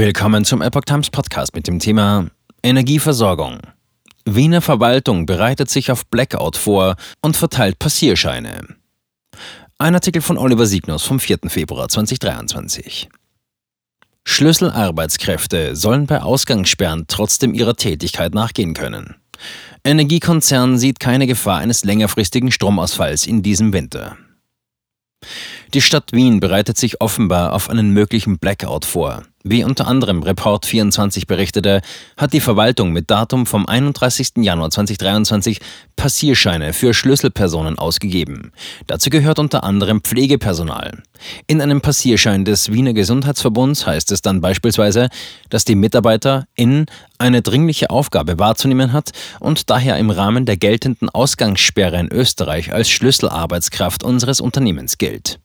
Willkommen zum Epoch Times Podcast mit dem Thema Energieversorgung. Wiener Verwaltung bereitet sich auf Blackout vor und verteilt Passierscheine. Ein Artikel von Oliver Signus vom 4. Februar 2023. Schlüsselarbeitskräfte sollen bei Ausgangssperren trotzdem ihrer Tätigkeit nachgehen können. Energiekonzern sieht keine Gefahr eines längerfristigen Stromausfalls in diesem Winter. Die Stadt Wien bereitet sich offenbar auf einen möglichen Blackout vor. Wie unter anderem Report 24 berichtete, hat die Verwaltung mit Datum vom 31. Januar 2023 Passierscheine für Schlüsselpersonen ausgegeben. Dazu gehört unter anderem Pflegepersonal. In einem Passierschein des Wiener Gesundheitsverbunds heißt es dann beispielsweise, dass die Mitarbeiterin eine dringliche Aufgabe wahrzunehmen hat und daher im Rahmen der geltenden Ausgangssperre in Österreich als Schlüsselarbeitskraft unseres Unternehmens gilt.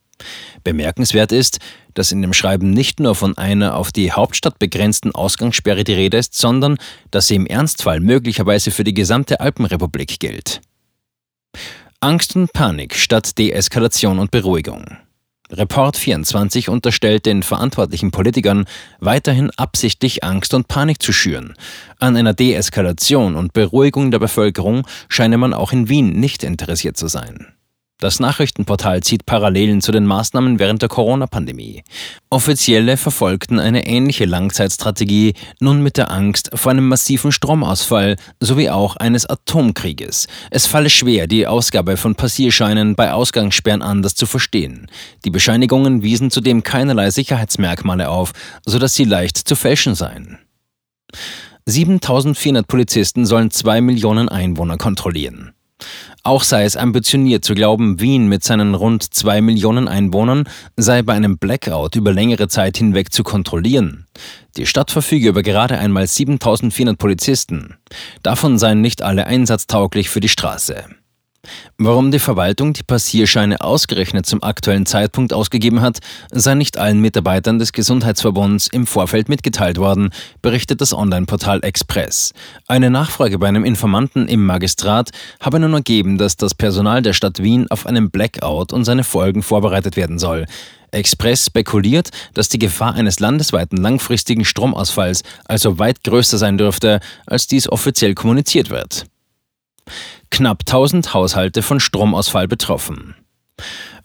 Bemerkenswert ist, dass in dem Schreiben nicht nur von einer auf die Hauptstadt begrenzten Ausgangssperre die Rede ist, sondern dass sie im Ernstfall möglicherweise für die gesamte Alpenrepublik gilt. Angst und Panik statt Deeskalation und Beruhigung. Report 24 unterstellt den verantwortlichen Politikern, weiterhin absichtlich Angst und Panik zu schüren. An einer Deeskalation und Beruhigung der Bevölkerung scheine man auch in Wien nicht interessiert zu sein. Das Nachrichtenportal zieht Parallelen zu den Maßnahmen während der Corona-Pandemie. Offizielle verfolgten eine ähnliche Langzeitstrategie, nun mit der Angst vor einem massiven Stromausfall sowie auch eines Atomkrieges. Es falle schwer, die Ausgabe von Passierscheinen bei Ausgangssperren anders zu verstehen. Die Bescheinigungen wiesen zudem keinerlei Sicherheitsmerkmale auf, sodass sie leicht zu fälschen seien. 7400 Polizisten sollen zwei Millionen Einwohner kontrollieren. Auch sei es ambitioniert zu glauben, Wien mit seinen rund zwei Millionen Einwohnern sei bei einem Blackout über längere Zeit hinweg zu kontrollieren. Die Stadt verfüge über gerade einmal 7400 Polizisten. Davon seien nicht alle einsatztauglich für die Straße. Warum die Verwaltung die Passierscheine ausgerechnet zum aktuellen Zeitpunkt ausgegeben hat, sei nicht allen Mitarbeitern des Gesundheitsverbunds im Vorfeld mitgeteilt worden, berichtet das Online-Portal Express. Eine Nachfrage bei einem Informanten im Magistrat habe nun ergeben, dass das Personal der Stadt Wien auf einen Blackout und seine Folgen vorbereitet werden soll. Express spekuliert, dass die Gefahr eines landesweiten langfristigen Stromausfalls also weit größer sein dürfte, als dies offiziell kommuniziert wird knapp 1000 Haushalte von Stromausfall betroffen.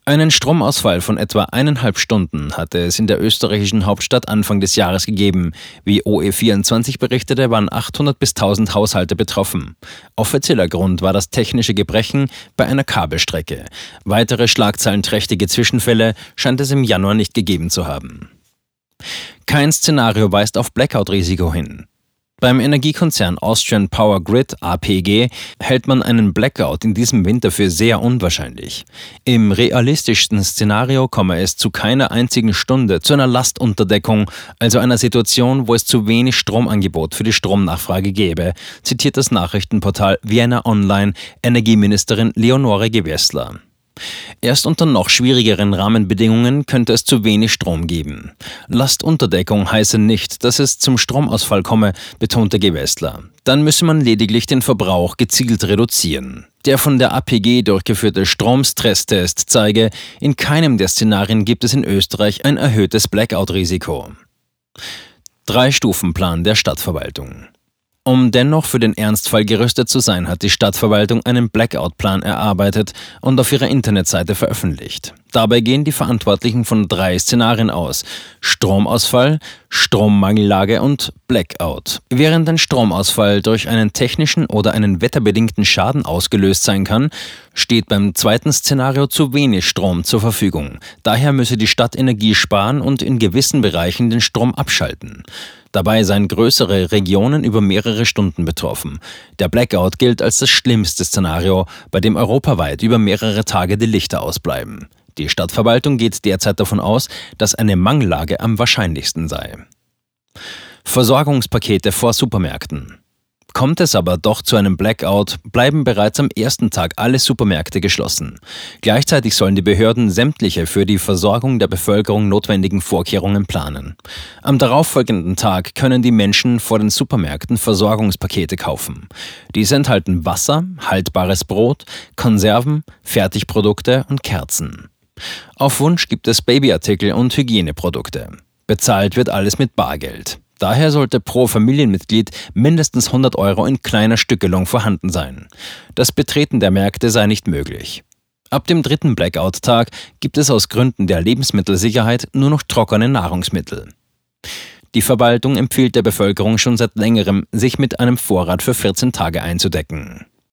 Einen Stromausfall von etwa eineinhalb Stunden hatte es in der österreichischen Hauptstadt Anfang des Jahres gegeben. Wie OE24 berichtete, waren 800 bis 1000 Haushalte betroffen. Offizieller Grund war das technische Gebrechen bei einer Kabelstrecke. Weitere schlagzeilenträchtige Zwischenfälle scheint es im Januar nicht gegeben zu haben. Kein Szenario weist auf Blackout-Risiko hin. Beim Energiekonzern Austrian Power Grid APG hält man einen Blackout in diesem Winter für sehr unwahrscheinlich. Im realistischsten Szenario komme es zu keiner einzigen Stunde zu einer Lastunterdeckung, also einer Situation, wo es zu wenig Stromangebot für die Stromnachfrage gäbe, zitiert das Nachrichtenportal Vienna Online Energieministerin Leonore Gewessler. Erst unter noch schwierigeren Rahmenbedingungen könnte es zu wenig Strom geben. Lastunterdeckung heiße nicht, dass es zum Stromausfall komme, betonte Gewessler. Dann müsse man lediglich den Verbrauch gezielt reduzieren. Der von der APG durchgeführte Stromstresstest zeige, in keinem der Szenarien gibt es in Österreich ein erhöhtes Blackout-Risiko. Drei-Stufen-Plan der Stadtverwaltung. Um dennoch für den Ernstfall gerüstet zu sein, hat die Stadtverwaltung einen Blackout-Plan erarbeitet und auf ihrer Internetseite veröffentlicht. Dabei gehen die Verantwortlichen von drei Szenarien aus. Stromausfall, Strommangellage und Blackout. Während ein Stromausfall durch einen technischen oder einen wetterbedingten Schaden ausgelöst sein kann, steht beim zweiten Szenario zu wenig Strom zur Verfügung. Daher müsse die Stadt Energie sparen und in gewissen Bereichen den Strom abschalten. Dabei seien größere Regionen über mehrere Stunden betroffen. Der Blackout gilt als das schlimmste Szenario, bei dem europaweit über mehrere Tage die Lichter ausbleiben. Die Stadtverwaltung geht derzeit davon aus, dass eine Mangellage am wahrscheinlichsten sei. Versorgungspakete vor Supermärkten. Kommt es aber doch zu einem Blackout, bleiben bereits am ersten Tag alle Supermärkte geschlossen. Gleichzeitig sollen die Behörden sämtliche für die Versorgung der Bevölkerung notwendigen Vorkehrungen planen. Am darauffolgenden Tag können die Menschen vor den Supermärkten Versorgungspakete kaufen. Diese enthalten Wasser, haltbares Brot, Konserven, Fertigprodukte und Kerzen. Auf Wunsch gibt es Babyartikel und Hygieneprodukte. Bezahlt wird alles mit Bargeld. Daher sollte pro Familienmitglied mindestens 100 Euro in kleiner Stückelung vorhanden sein. Das Betreten der Märkte sei nicht möglich. Ab dem dritten Blackout-Tag gibt es aus Gründen der Lebensmittelsicherheit nur noch trockene Nahrungsmittel. Die Verwaltung empfiehlt der Bevölkerung schon seit längerem, sich mit einem Vorrat für 14 Tage einzudecken.